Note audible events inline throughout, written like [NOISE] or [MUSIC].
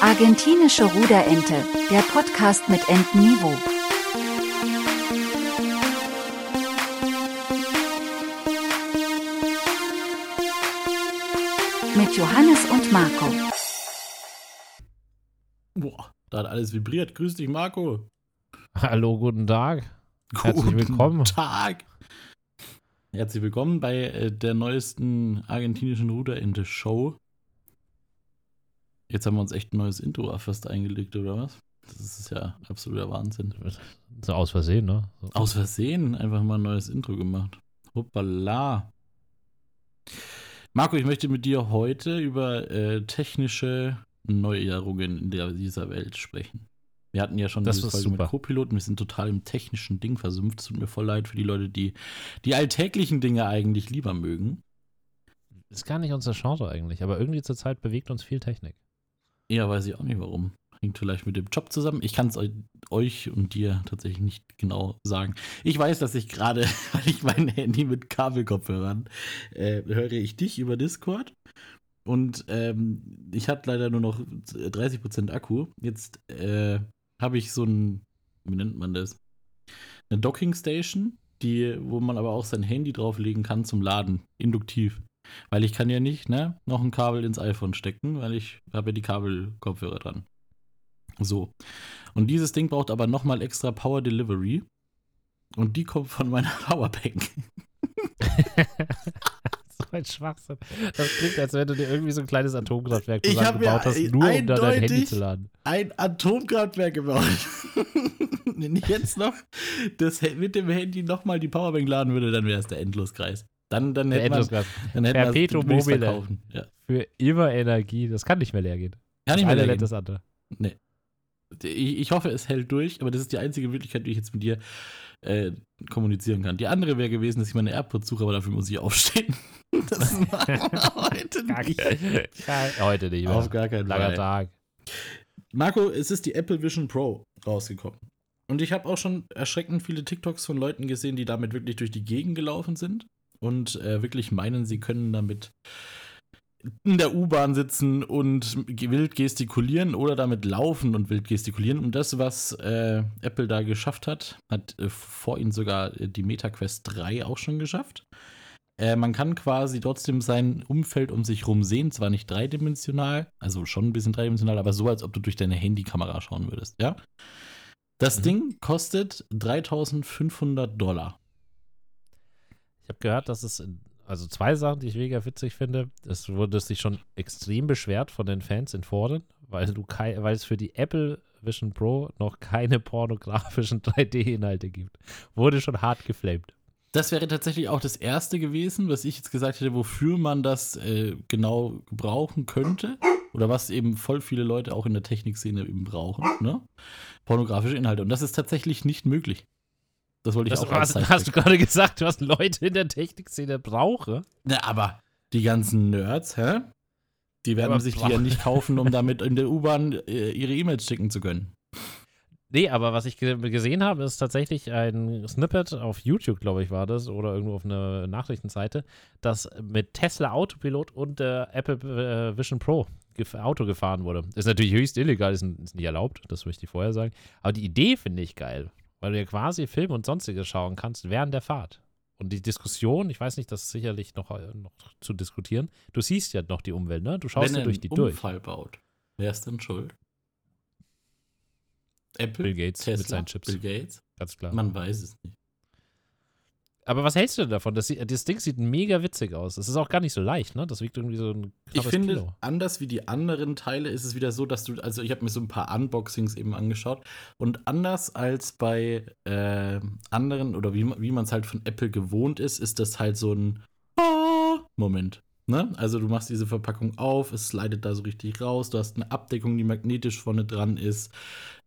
Argentinische Ruderente, der Podcast mit Entniveau. Mit Johannes und Marco. Boah, da hat alles vibriert. Grüß dich, Marco. Hallo, guten Tag. Herzlich Guten willkommen. Tag. Herzlich willkommen bei äh, der neuesten argentinischen Ruderente-Show. Jetzt haben wir uns echt ein neues Intro fast eingelegt, oder was? Das ist ja absoluter Wahnsinn. So aus Versehen, ne? So. Aus Versehen einfach mal ein neues Intro gemacht. Hoppala. Marco, ich möchte mit dir heute über äh, technische Neuerungen in der, dieser Welt sprechen. Wir hatten ja schon Das diese Folge super. mit Co-Piloten, wir sind total im technischen Ding versumpft. Es tut mir voll leid für die Leute, die die alltäglichen Dinge eigentlich lieber mögen. Ist gar nicht unser Genre eigentlich, aber irgendwie zur Zeit bewegt uns viel Technik. Ja, weiß ich auch nicht warum. Hängt vielleicht mit dem Job zusammen. Ich kann es euch und dir tatsächlich nicht genau sagen. Ich weiß, dass ich gerade, [LAUGHS] weil ich mein Handy mit Kabelkopfhörern äh, höre ich dich über Discord. Und ähm, ich hatte leider nur noch 30% Akku. Jetzt äh, habe ich so ein, wie nennt man das? Eine Docking Station, die, wo man aber auch sein Handy drauflegen kann zum Laden, induktiv. Weil ich kann ja nicht, ne, noch ein Kabel ins iPhone stecken, weil ich habe ja die Kabelkopfhörer dran. So. Und dieses Ding braucht aber nochmal extra Power Delivery. Und die kommt von meiner [LAUGHS] Powerbank. [LAUGHS] so ein Schwachsinn. Das klingt, als wenn du dir irgendwie so ein kleines Atomkraftwerk zusammengebaut mir hast, nur um da dein Handy zu laden. Ein Atomkraftwerk gebaut. [LAUGHS] Wenn ich jetzt noch das, mit dem Handy nochmal die Powerbank laden würde, dann wäre es der Endloskreis. Dann, dann Der hätte man, Endlosgas. dann Perpetuum mobile. verkaufen. Ja. Für immer Energie. Das kann nicht mehr leer gehen. Kann nicht Das mehr eine länger lädt das andere. Nee. Ich, ich hoffe, es hält durch, aber das ist die einzige Möglichkeit, wie ich jetzt mit dir äh, kommunizieren kann. Die andere wäre gewesen, dass ich meine AirPods suche, aber dafür muss ich aufstehen. [LAUGHS] Das machen wir heute nicht. Gar- Heute nicht mehr. Auf gar keinen Langer Fall. Tag. Marco, es ist die Apple Vision Pro rausgekommen. Und ich habe auch schon erschreckend viele TikToks von Leuten gesehen, die damit wirklich durch die Gegend gelaufen sind und äh, wirklich meinen, sie können damit in der U-Bahn sitzen und wild gestikulieren oder damit laufen und wild gestikulieren. Und das, was äh, Apple da geschafft hat, hat äh, vor ihnen sogar äh, die MetaQuest 3 auch schon geschafft. Äh, man kann quasi trotzdem sein Umfeld um sich rum sehen, zwar nicht dreidimensional, also schon ein bisschen dreidimensional, aber so, als ob du durch deine Handykamera schauen würdest, ja? Das Mhm. Ding kostet 3500 Dollar. Ich habe gehört, dass es, also zwei Sachen, die ich mega witzig finde. Es wurde sich schon extrem beschwert von den Fans in Foren, weil du kei- weil es für die Apple Vision Pro noch keine [LAUGHS] pornografischen 3D-Inhalte gibt. Wurde schon hart geflamed. Das wäre tatsächlich auch das erste gewesen, was ich jetzt gesagt hätte, wofür man das äh, genau gebrauchen könnte. Oder was eben voll viele Leute auch in der Technikszene eben brauchen, ne? Pornografische Inhalte. Und das ist tatsächlich nicht möglich. Das wollte ich Das, auch hast, hast du gerade gesagt, was Leute in der Technikszene brauche? Na, aber die ganzen Nerds, hä? Die werden Aber sich die ja nicht kaufen, um damit in der U-Bahn äh, ihre E-Mails schicken zu können. Nee, aber was ich ge gesehen habe, ist tatsächlich ein Snippet auf YouTube, glaube ich, war das, oder irgendwo auf einer Nachrichtenseite, das mit Tesla Autopilot und der Apple äh, Vision Pro gef Auto gefahren wurde. Ist natürlich höchst illegal, ist, ist nicht erlaubt, das möchte ich vorher sagen. Aber die Idee finde ich geil, weil du ja quasi Film und sonstiges schauen kannst während der Fahrt. Und die Diskussion, ich weiß nicht, das ist sicherlich noch, äh, noch zu diskutieren. Du siehst ja noch die Umwelt, ne? Du schaust Wenn ja durch die durch. Unfall baut, wer ist denn schuld? Apple? Bill Gates Tesla? mit seinen Chips. Bill Gates? Ganz klar. Man weiß es nicht. Aber was hältst du denn davon? Das, das Ding sieht mega witzig aus. Es ist auch gar nicht so leicht, ne? Das wiegt irgendwie so ein Ich finde, Kilo. anders wie die anderen Teile ist es wieder so, dass du, also ich habe mir so ein paar Unboxings eben angeschaut und anders als bei äh, anderen oder wie, wie man es halt von Apple gewohnt ist, ist das halt so ein Ah, Moment. Ne? Also du machst diese Verpackung auf, es slidet da so richtig raus, du hast eine Abdeckung, die magnetisch vorne dran ist.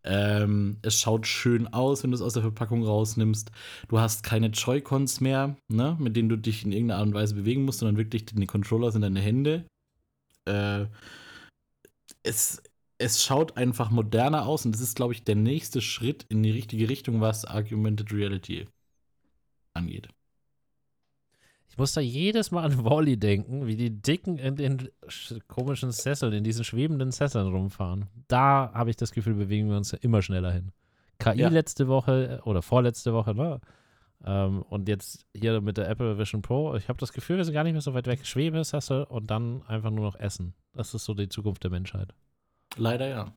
Ähm, es schaut schön aus, wenn du es aus der Verpackung rausnimmst. Du hast keine Joy-Cons mehr, ne? mit denen du dich in irgendeiner Art und Weise bewegen musst, sondern wirklich die Controller sind deine Hände. Äh, es, es schaut einfach moderner aus und das ist, glaube ich, der nächste Schritt in die richtige Richtung, was Augmented Reality angeht. Ich muss da jedes Mal an Wally denken, wie die Dicken in den komischen Sesseln, in diesen schwebenden Sesseln rumfahren. Da habe ich das Gefühl, bewegen wir uns ja immer schneller hin. KI ja. letzte Woche oder vorletzte Woche, ne? Ähm, und jetzt hier mit der Apple Vision Pro, ich habe das Gefühl, wir sind gar nicht mehr so weit weg. Schwebesessel und dann einfach nur noch Essen. Das ist so die Zukunft der Menschheit. Leider ja.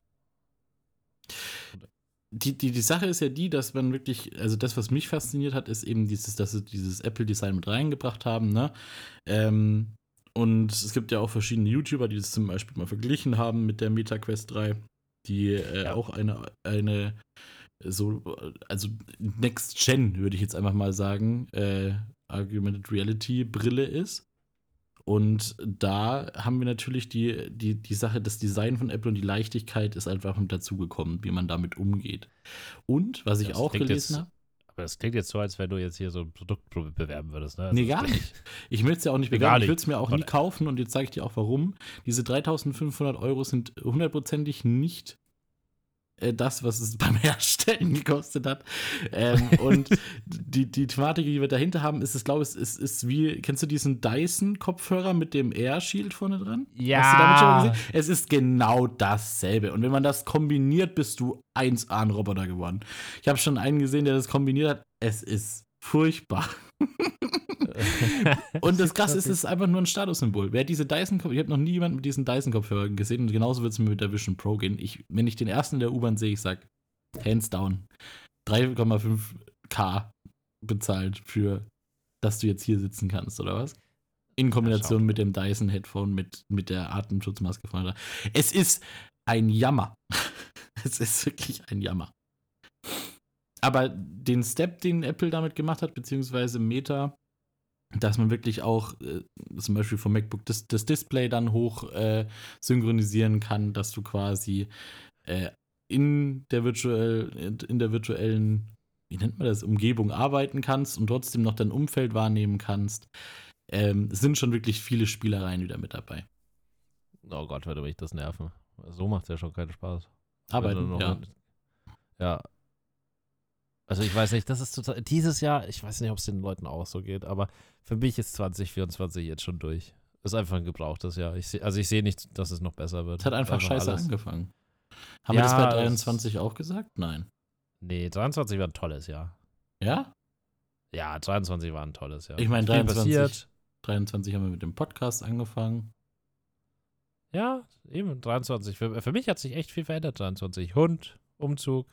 Die, die, die Sache ist ja die, dass man wirklich, also das, was mich fasziniert hat, ist eben dieses, dass sie dieses Apple-Design mit reingebracht haben, ne? Ähm, und es gibt ja auch verschiedene YouTuber, die das zum Beispiel mal verglichen haben mit der Meta Quest 3, die äh, ja. auch eine, eine so, also Next Gen, würde ich jetzt einfach mal sagen, äh, Argumented Reality Brille ist. Und da haben wir natürlich die, die, die Sache, das Design von Apple und die Leichtigkeit ist einfach mit dazugekommen, wie man damit umgeht. Und, was ich das auch gelesen habe. Aber das klingt jetzt so, als wenn du jetzt hier so ein Produkt bewerben würdest. Ne? Also nee, gar nicht. Ich will es ja auch nicht bewerben. Ich will es mir auch nie kaufen und jetzt sage ich dir auch warum. Diese 3500 Euro sind hundertprozentig nicht das, was es [LAUGHS] beim Herstellen gekostet hat. Ähm, und die, die Thematik, die wir dahinter haben, ist, es glaube ich, ist, ist wie, kennst du diesen Dyson-Kopfhörer mit dem Air Shield vorne dran? Ja. Hast du damit schon gesehen? Es ist genau dasselbe. Und wenn man das kombiniert, bist du 1A ein Roboter geworden. Ich habe schon einen gesehen, der das kombiniert hat. Es ist furchtbar. [LAUGHS] und das Krasse ist, es ist einfach nur ein Statussymbol. Wer diese Dyson ich habe noch nie jemanden mit diesen Dyson-Kopfhörern gesehen und genauso wird es mir mit der Vision Pro gehen. Ich, wenn ich den ersten in der U-Bahn sehe, ich sage, hands down, 3,5k bezahlt für, dass du jetzt hier sitzen kannst, oder was? In Kombination ja, mit dem Dyson-Headphone, mit, mit der Atemschutzmaske vorne. Es ist ein Jammer. [LAUGHS] es ist wirklich ein Jammer. Aber den Step, den Apple damit gemacht hat, beziehungsweise Meta, dass man wirklich auch äh, zum Beispiel vom MacBook das, das Display dann hoch äh, synchronisieren kann, dass du quasi äh, in der virtuell, in der virtuellen, wie nennt man das, Umgebung arbeiten kannst und trotzdem noch dein Umfeld wahrnehmen kannst. Ähm, sind schon wirklich viele Spielereien wieder mit dabei. Oh Gott, würde mich das nerven. So macht es ja schon keinen Spaß. Arbeiten, ja. Ja, also ich weiß nicht, das ist total. Dieses Jahr, ich weiß nicht, ob es den Leuten auch so geht, aber für mich ist 2024 jetzt schon durch. Ist einfach ein gebrauchtes Jahr. Ich seh, also ich sehe nicht, dass es noch besser wird. Es hat einfach, einfach scheiße alles. angefangen. Haben ja, wir das bei 23 auch gesagt? Nein. Nee, 23 war ein tolles Jahr. Ja? Ja, 23 war ein tolles Jahr. Ich meine, 23, 23 haben wir mit dem Podcast angefangen. Ja, eben 23. Für, für mich hat sich echt viel verändert. 23. Hund, Umzug,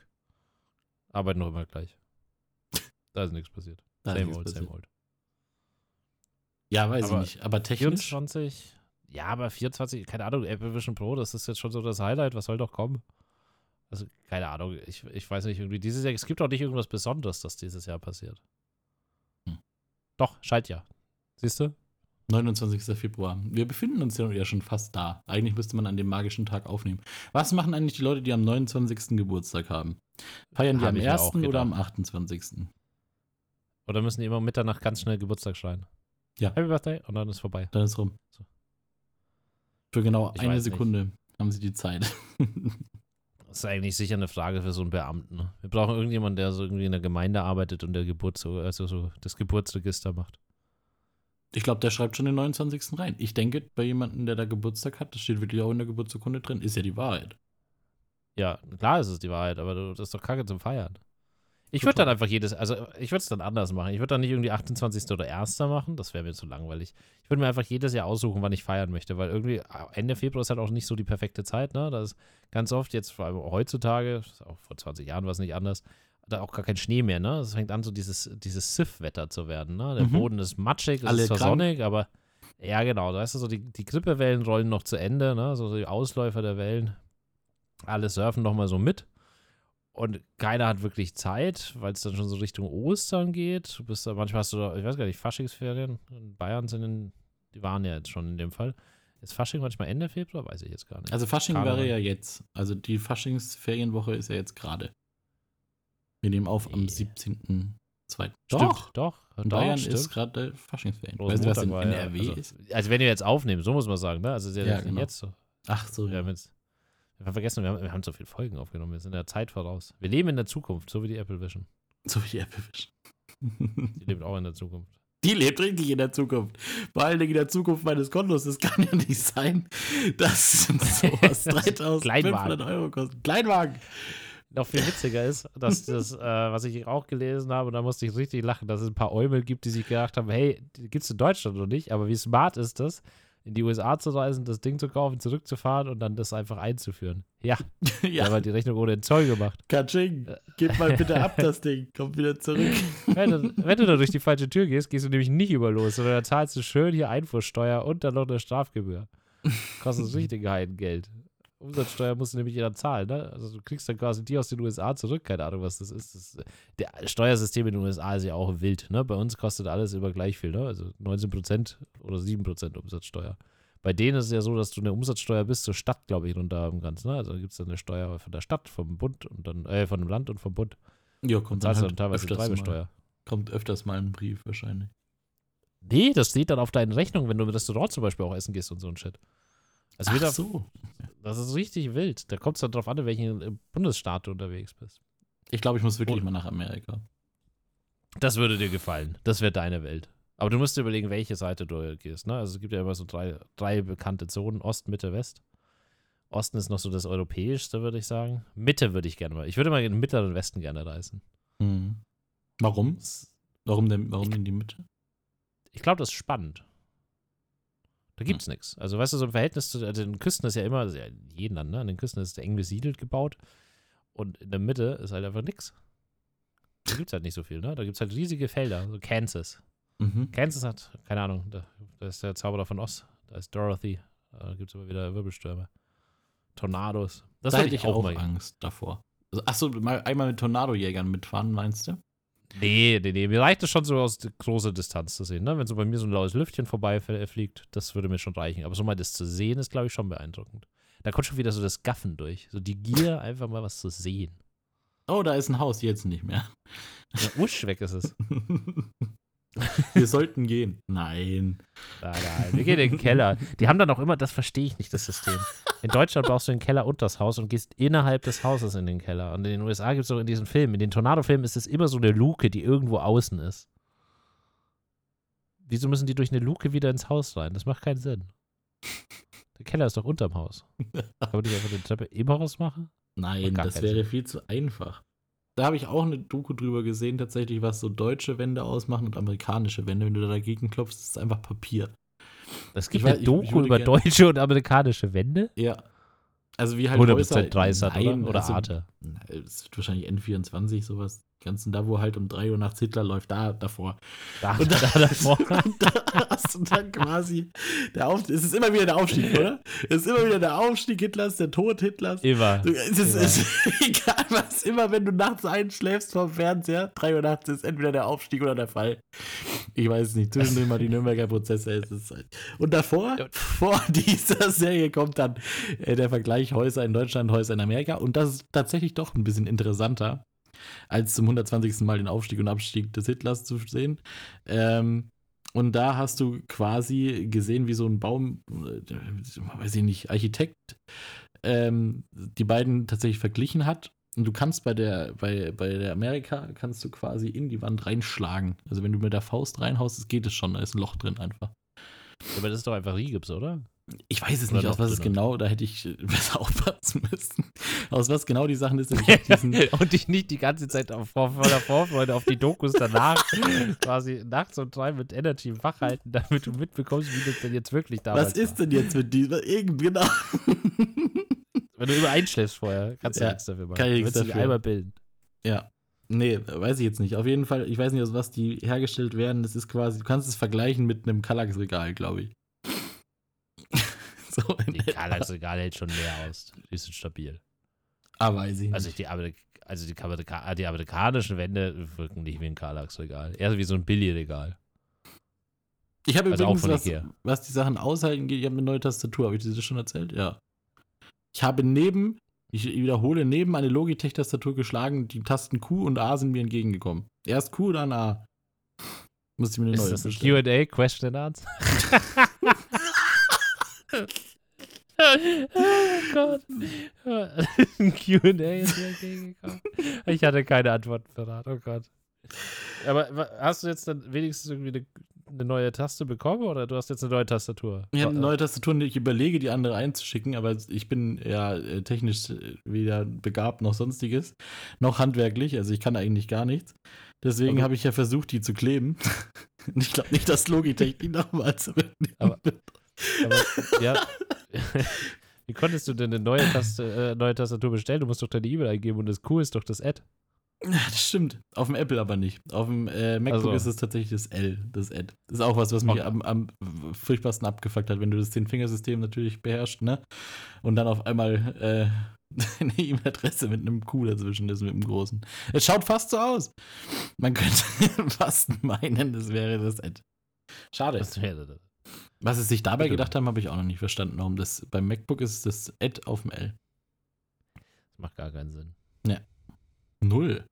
Arbeiten noch immer gleich. Da ist nichts passiert. Da same old, passiert. same old. Ja, weiß aber ich nicht. Aber technisch. 24, ja, aber 24, keine Ahnung, Apple Vision Pro, das ist jetzt schon so das Highlight. Was soll doch kommen? Also, keine Ahnung. Ich, ich weiß nicht, irgendwie dieses Jahr, es gibt auch nicht irgendwas Besonderes, das dieses Jahr passiert. Hm. Doch, Schaltjahr. Siehst du? 29. Februar. Wir befinden uns ja schon fast da. Eigentlich müsste man an dem magischen Tag aufnehmen. Was machen eigentlich die Leute, die am 29. Geburtstag haben? Feiern die Hab am 1. oder am 28.? Oder müssen die immer um Mitternacht ganz schnell Geburtstag schreien? Ja. Happy Birthday und dann ist vorbei. Dann ist rum. So. Für genau ich eine Sekunde nicht. haben sie die Zeit. [LAUGHS] das ist eigentlich sicher eine Frage für so einen Beamten. Wir brauchen irgendjemanden, der so irgendwie in der Gemeinde arbeitet und der Geburts also so das Geburtsregister macht. Ich glaube, der schreibt schon den 29. rein. Ich denke, bei jemandem, der da Geburtstag hat, das steht wirklich auch in der Geburtsurkunde drin, ist ja die Wahrheit. Ja, klar ist es die Wahrheit, aber das ist doch kacke zum Feiern. Ich würde dann einfach jedes, also ich würde es dann anders machen. Ich würde dann nicht irgendwie 28. oder 1. machen, das wäre mir zu langweilig. Ich würde mir einfach jedes Jahr aussuchen, wann ich feiern möchte, weil irgendwie Ende Februar ist halt auch nicht so die perfekte Zeit, ne? Das ist ganz oft jetzt, vor allem heutzutage, auch vor 20 Jahren war es nicht anders, da auch gar kein Schnee mehr, ne? Es fängt an, so dieses, dieses Sif-Wetter zu werden, ne? Der mhm. Boden ist matschig, es Alle ist zwar sonnig, aber ja, genau, da weißt du, so die, die Grippewellen rollen noch zu Ende, ne? So die Ausläufer der Wellen. Alle surfen noch mal so mit. Und keiner hat wirklich Zeit, weil es dann schon so Richtung Ostern geht. Du bist da, manchmal hast du da, ich weiß gar nicht, Faschingsferien. In Bayern sind in, die waren ja jetzt schon in dem Fall. Ist Fasching manchmal Ende Februar? Weiß ich jetzt gar nicht. Also Fasching Karneval. wäre ja jetzt. Also die Faschingsferienwoche ist ja jetzt gerade. Wir nehmen auf am 17.2. Doch, doch. In doch, Bayern stimmt. ist gerade Faschingsferien. Weißt du, was in NRW also, ist? Also, wenn wir jetzt aufnehmen, so muss man sagen, ne? Also, ja, ja genau. jetzt so. Ach so. Wir haben, jetzt, wir haben vergessen, wir haben, wir haben so viele Folgen aufgenommen. Wir sind in der Zeit voraus. Wir leben in der Zukunft, so wie die Apple Vision. So wie die Apple Vision. [LAUGHS] die lebt auch in der Zukunft. Die lebt richtig in der Zukunft. Vor allen Dingen in der Zukunft meines Kontos. Es kann ja nicht sein, dass [LAUGHS] sowas [LAUGHS] 3500 Euro kostet. Kleinwagen. Noch viel witziger ist, dass das, äh, was ich auch gelesen habe, und da musste ich richtig lachen, dass es ein paar Eumel gibt, die sich gedacht haben, hey, gibt es in Deutschland noch nicht, aber wie smart ist das, in die USA zu reisen, das Ding zu kaufen, zurückzufahren und dann das einfach einzuführen. Ja, [LAUGHS] ja. aber die Rechnung ohne Zoll gemacht. Katsching, gib mal bitte ab [LAUGHS] das Ding, komm wieder zurück. Wenn du, wenn du da durch die falsche Tür gehst, gehst du nämlich nicht über los, sondern da zahlst du schön hier Einfuhrsteuer und dann noch eine Strafgebühr. Kostet [LAUGHS] richtig Geld. Umsatzsteuer musst du nämlich jeder zahlen, ne? Also du kriegst dann quasi die aus den USA zurück, keine Ahnung, was das ist. Das, der Steuersystem in den USA ist ja auch wild, ne? Bei uns kostet alles immer gleich viel, ne? Also 19% oder 7% Umsatzsteuer. Bei denen ist es ja so, dass du eine Umsatzsteuer bis zur Stadt, glaube ich, runter haben kannst, ne? Also gibt es dann eine Steuer von der Stadt, vom Bund und dann, äh, von dem Land und vom Bund. Ja, kommt und dann, halt dann teilweise Treibesteuer. Kommt öfters mal ein Brief wahrscheinlich. Nee, das steht dann auf deinen Rechnungen, wenn du im Restaurant zum Beispiel auch essen gehst und so ein Shit. Also Ach wieder, so. Das ist richtig wild. Da kommt es dann drauf an, in welchem äh, Bundesstaat du unterwegs bist. Ich glaube, ich muss wirklich oh. mal nach Amerika. Das würde dir gefallen. Das wäre deine Welt. Aber du musst dir überlegen, welche Seite du gehst. Ne? Also es gibt ja immer so drei, drei bekannte Zonen: Ost, Mitte, West. Osten ist noch so das Europäischste, würde ich sagen. Mitte würde ich gerne mal. Ich würde mal in den mittleren Westen gerne reisen. Mhm. Warum? Warum denn, warum in die Mitte? Ich glaube, das ist spannend. Da gibt es hm. nichts. Also, weißt du, so ein Verhältnis zu also den Küsten ist ja immer, also ja, jeden Land, ne? An den Küsten ist eng besiedelt gebaut. Und in der Mitte ist halt einfach nichts. Da gibt es halt nicht so viel, ne? Da gibt es halt riesige Felder, so Kansas. Mhm. Kansas hat, keine Ahnung, da, da, ist der Zauberer von Oz, da ist Dorothy, da gibt es immer wieder Wirbelstürme. Tornados. Das da hätte ich auch, auch mal Angst davor. Also, achso, mal einmal mit Tornadojägern mitfahren, meinst du? Nee, nee, nee. Mir reicht es schon so aus großer Distanz zu sehen. Ne? Wenn so bei mir so ein laues Lüftchen vorbeifliegt, das würde mir schon reichen. Aber so mal das zu sehen, ist, glaube ich, schon beeindruckend. Da kommt schon wieder so das Gaffen durch. So die Gier, [LAUGHS] einfach mal was zu sehen. Oh, da ist ein Haus, jetzt nicht mehr. Ja, usch, weg ist es. [LAUGHS] [LAUGHS] Wir sollten gehen. Nein. Nein, nein. Wir gehen in den Keller. Die haben dann auch immer, das verstehe ich nicht, das System. In Deutschland brauchst du den Keller und das Haus und gehst innerhalb des Hauses in den Keller. Und in den USA gibt es auch in diesen Filmen, in den Tornado-Filmen ist es immer so eine Luke, die irgendwo außen ist. Wieso müssen die durch eine Luke wieder ins Haus rein? Das macht keinen Sinn. Der Keller ist doch unterm Haus. Kann man nicht einfach eine Treppe im Haus machen? Nein, das wäre Sinn. viel zu einfach da habe ich auch eine Doku drüber gesehen, tatsächlich, was so deutsche Wände ausmachen und amerikanische Wände. Wenn du da dagegen klopfst, ist es einfach Papier. Es gibt ich eine weiß, Doku ich, über deutsche und amerikanische Wände? Ja. Also wie halt 100% Häuser, 30 oder, oder also, Arte. Es wird wahrscheinlich N24, sowas ganzen da, wo halt um 3 Uhr nachts Hitler läuft, da davor. Da, und da, da davor. [LAUGHS] und da hast du dann quasi der Auf, es ist immer wieder der Aufstieg, oder? Es ist immer wieder der Aufstieg Hitlers, der Tod Hitlers. Immer. Es ist, immer. ist [LAUGHS] egal was, immer wenn du nachts einschläfst vom Fernseher, 3 Uhr nachts ist entweder der Aufstieg oder der Fall. Ich weiß es nicht, zwischendurch mal die Nürnberger Prozesse. Ist es halt. Und davor, vor [LAUGHS] dieser Serie kommt dann äh, der Vergleich Häuser in Deutschland, Häuser in Amerika und das ist tatsächlich doch ein bisschen interessanter als zum 120. Mal den Aufstieg und Abstieg des Hitlers zu sehen. Ähm, und da hast du quasi gesehen, wie so ein Baum, äh, weiß ich nicht, Architekt, ähm, die beiden tatsächlich verglichen hat. Und du kannst bei der, bei, bei der Amerika, kannst du quasi in die Wand reinschlagen. Also wenn du mit der Faust reinhaust, geht es schon, da ist ein Loch drin einfach. Aber das ist doch einfach Rigips, oder? Ich weiß es nicht, aus was es genau, da hätte ich [LAUGHS] besser aufpassen müssen. Aus was genau die Sachen ist. [LAUGHS] und dich nicht die ganze Zeit auf, voller Vorfreude auf die Dokus danach [LAUGHS] quasi nachts um drei mit Energy wachhalten, damit du mitbekommst, wie das denn jetzt wirklich damals Was ist denn jetzt mit diesem? Irgendwie genau. Wenn du einschläfst vorher, kannst du ja, nichts dafür machen. Kann ich nichts dafür. einmal bilden. Ja. Nee, weiß ich jetzt nicht. Auf jeden Fall, ich weiß nicht, aus was die hergestellt werden. Das ist quasi, du kannst es vergleichen mit einem Kallax-Regal, glaube ich. [LAUGHS] so die Kallax-Regal hält schon mehr aus. Die sind stabil. Ah, weiß ich also nicht. Die, also die, Amerika die amerikanischen Wände wirken nicht wie ein Kallax-Regal. Eher wie so ein Billy-Regal. Ich habe also übrigens, was, was, die Sachen aushalten geht, ich habe eine neue Tastatur. Habe ich dir das schon erzählt? Ja. Ich habe neben, ich wiederhole, neben eine Logitech-Tastatur geschlagen, die Tasten Q und A sind mir entgegengekommen. Erst Q, dann A. Muss ich mir eine neue Ist das Q&A, Question and Answer? [LAUGHS] oh Gott. [LAUGHS] Ein QA ist mir entgegengekommen. Ich hatte keine Antworten verraten. Oh Gott. Aber hast du jetzt dann wenigstens irgendwie eine, eine neue Taste bekommen oder du hast jetzt eine neue Tastatur? Ich habe eine neue Tastatur und ich überlege, die andere einzuschicken, aber ich bin ja äh, technisch äh, weder begabt noch sonstiges, noch handwerklich, also ich kann eigentlich gar nichts. Deswegen Aber- habe ich ja versucht, die zu kleben. [LAUGHS] Und ich glaube nicht, dass Logitech die nochmal zurücknehmen Aber-. Aber, ja. [LAUGHS] Wie konntest du denn eine neue, Taste, äh, neue Tastatur bestellen? Du musst doch deine E-Mail eingeben und das Q ist doch das Ad. Das stimmt. Auf dem Apple aber nicht. Auf dem äh, MacBook Also. ist es tatsächlich das L, das Ad. Das ist auch was, was mich Okay. am, am furchtbarsten abgefuckt hat, wenn du das Zehn-Fingersystem natürlich beherrschst, ne? Und dann auf einmal äh, [LAUGHS] eine E-Mail-Adresse mit einem Q dazwischen ist, mit einem großen. Es schaut fast so aus. Man könnte [LAUGHS] fast meinen, das wäre das Ad. Schade. Das wäre das. Was sie sich dabei gedacht haben, habe ich auch noch nicht verstanden. Warum das beim MacBook ist das Ad auf dem L. Das macht gar keinen Sinn. Null.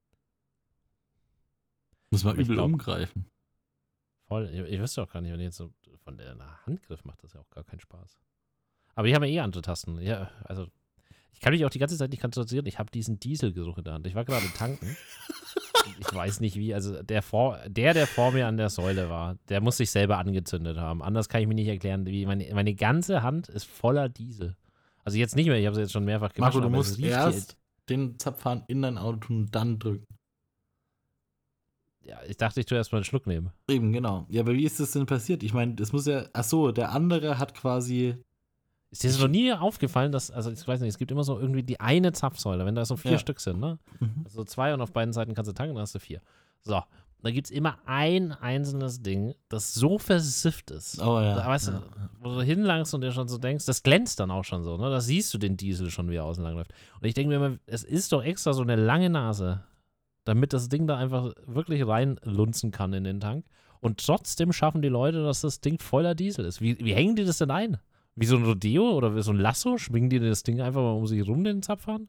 Muss man übel glaub- umgreifen. Voll. Ich, ich wüsste auch gar nicht, wenn jetzt so von der Handgriff macht das ja auch gar keinen Spaß. Aber die haben ja eh andere Tasten. Ja, also ich kann mich auch die ganze Zeit nicht konzentrieren. Ich habe diesen Dieselgeruch in der Hand. Ich war gerade tanken. [LAUGHS] ich weiß nicht wie. Also der, vor, der, der vor mir an der Säule war, der muss sich selber angezündet haben. Anders kann ich mir nicht erklären. Wie meine, meine ganze Hand ist voller Diesel. Also jetzt nicht mehr. Ich habe es jetzt schon mehrfach gemacht. Marco, du musst erst den Zapfhahn in dein Auto tun und dann drücken. Ja, ich dachte, ich tue erstmal einen Schluck nehmen. Eben, genau. Ja, aber wie ist das denn passiert? Ich meine, das muss ja. Ach so, der andere hat quasi. Ist dir das noch nie aufgefallen, dass, also ich weiß nicht, es gibt immer so irgendwie die eine Zapfsäule, wenn da so vier Ja. Stück sind, ne? Mhm. Also zwei und auf beiden Seiten kannst du tanken, dann hast du vier. So, da gibt es immer ein einzelnes Ding, das so versifft ist. Oh ja. Da, weißt ja. du, wo du hinlangst und dir schon so denkst, das glänzt dann auch schon so, ne? Da siehst du den Diesel schon, wie er außen lang läuft. Und ich denke mir immer, es ist doch extra so eine lange Nase, damit das Ding da einfach wirklich reinlunzen kann in den Tank. Und trotzdem schaffen die Leute, dass das Ding voller Diesel ist. Wie, wie hängen die das denn ein? Wie so ein Rodeo oder wie so ein Lasso? Schwingen die das Ding einfach mal um sich rum, den Zapfhahn?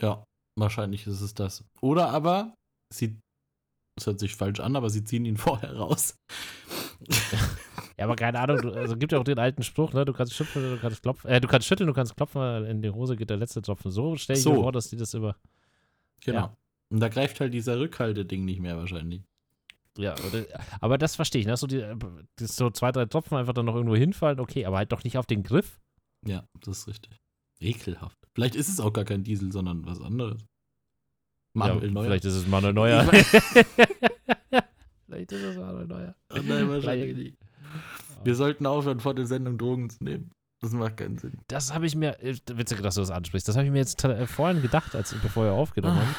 Ja, wahrscheinlich ist es das. Oder aber, sie. Das hört sich falsch an, aber sie ziehen ihn [LAUGHS] vorher raus. Ja, aber keine Ahnung, du, also gibt ja auch den alten Spruch, ne? Du kannst schütteln, du kannst klopfen, äh, du kannst schütteln, du kannst klopfen, weil in die Hose geht der letzte Tropfen. So stelle ich So. mir vor, dass die das immer. Genau. Ja. Und da greift halt dieser Rückhalteding nicht mehr wahrscheinlich. Ja, oder, aber das verstehe ich, ne? So, die, so zwei, drei Tropfen einfach dann noch irgendwo hinfallen, okay, aber halt doch nicht auf den Griff. Ja, das ist richtig. Ekelhaft. Vielleicht ist es auch gar kein Diesel, sondern was anderes. Manuel ja, Neuer. Vielleicht ist es Manuel Neuer. Ich [LAUGHS] vielleicht ist es Manuel Neuer. Oh nein, wahrscheinlich nicht. Wir sollten aufhören, vor der Sendung Drogen zu nehmen. Das macht keinen Sinn. Das habe ich mir, äh, witzig, dass du das ansprichst, das habe ich mir jetzt äh, vorhin gedacht, als bevor wir aufgenommen haben.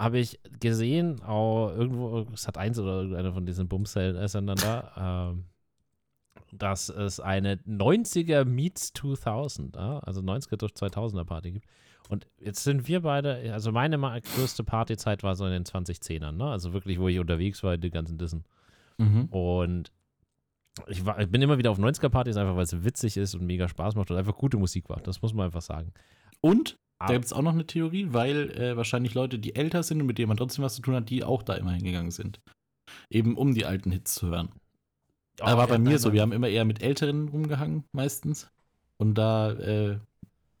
Habe ich gesehen, auch irgendwo, es hat eins oder irgendeiner von diesen Bumsendern da, ähm, dass es eine 90er Meets 2000, ja, also 90er durch 2000er Party gibt. Und jetzt sind wir beide, also meine größte Partyzeit war so in den 2010ern, ne? Also wirklich, wo ich unterwegs war, die ganzen Dissen. Mhm. Und ich, war, ich bin immer wieder auf 90er-Partys, einfach weil es witzig ist und mega Spaß macht und einfach gute Musik war. Das muss man einfach sagen. Und da Aber- gibt es auch noch eine Theorie, weil äh, wahrscheinlich Leute, die älter sind und mit denen man trotzdem was zu tun hat, die auch da immer hingegangen sind. Eben um die alten Hits zu hören. Aber war bei mir so, wir haben immer eher mit Älteren rumgehangen, meistens. Und da, äh,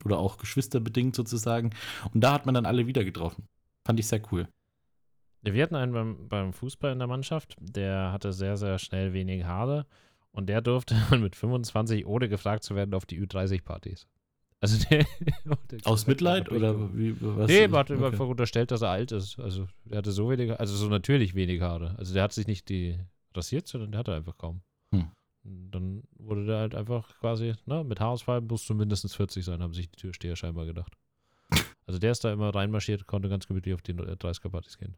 oder auch geschwisterbedingt sozusagen. Und da hat man dann alle wieder getroffen. Fand ich sehr cool. Wir hatten einen beim, beim Fußball in der Mannschaft, der hatte sehr, sehr schnell wenig Haare und der durfte [LAUGHS] mit 25, ohne gefragt zu werden, auf die Ü30-Partys. Also [LAUGHS] der, der Aus Mitleid oder wie, was? Nee, man hat Okay. einfach unterstellt, dass er alt ist. Also der hatte so wenig, also so natürlich wenig Haare. Also der hat sich nicht die rasiert, sondern der hatte einfach kaum. Hm. Dann wurde der halt einfach quasi, ne, mit Haarausfall musst du mindestens 40 sein, haben sich die Türsteher scheinbar gedacht. [LAUGHS] Also der ist da immer reinmarschiert, konnte ganz gemütlich auf die 30er-Partys gehen.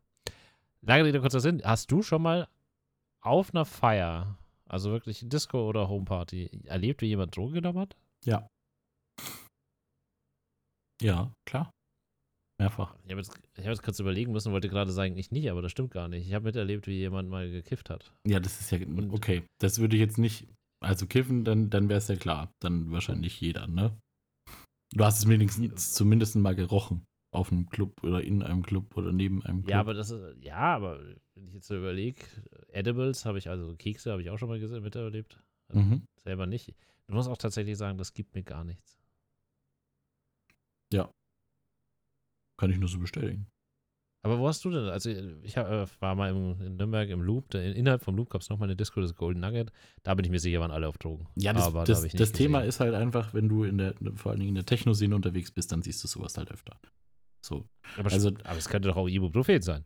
Lange Rede, kurzer Sinn. Hast du schon mal auf einer Feier, also wirklich Disco oder Homeparty, erlebt, wie jemand Drogen genommen hat? Ja. Ja, klar. Mehrfach. Ich habe jetzt, ich hab jetzt kurz überlegen müssen, wollte gerade sagen, ich nicht, aber das stimmt gar nicht. Ich habe miterlebt, wie jemand mal gekifft hat. Ja, das ist ja okay. Das würde ich jetzt nicht. Also kiffen, dann, dann wäre es ja klar. Dann wahrscheinlich jeder, ne? Du hast es wenigstens zumindest mal gerochen. Auf einem Club oder in einem Club oder neben einem Club. Ja, aber das ist, ja, aber wenn ich jetzt so überlege, Edibles habe ich, also Kekse habe ich auch schon mal gesehen, miterlebt. Also Mhm. Selber nicht. Ich muss auch tatsächlich sagen, das gibt mir gar nichts. Kann ich nur so bestätigen. Aber wo hast du denn? Also, ich hab, äh, war mal im, in Nürnberg im Loop. Da, innerhalb vom Loop gab es nochmal eine Disco, das Golden Nugget. Da bin ich mir sicher, waren alle auf Drogen. Ja, das, Aber da das, nicht das Thema gesehen. ist halt einfach, wenn du in der, vor allen Dingen in der Techno-Szene unterwegs bist, dann siehst du sowas halt öfter. So. Aber, also- aber es könnte doch auch Ibuprofen sein.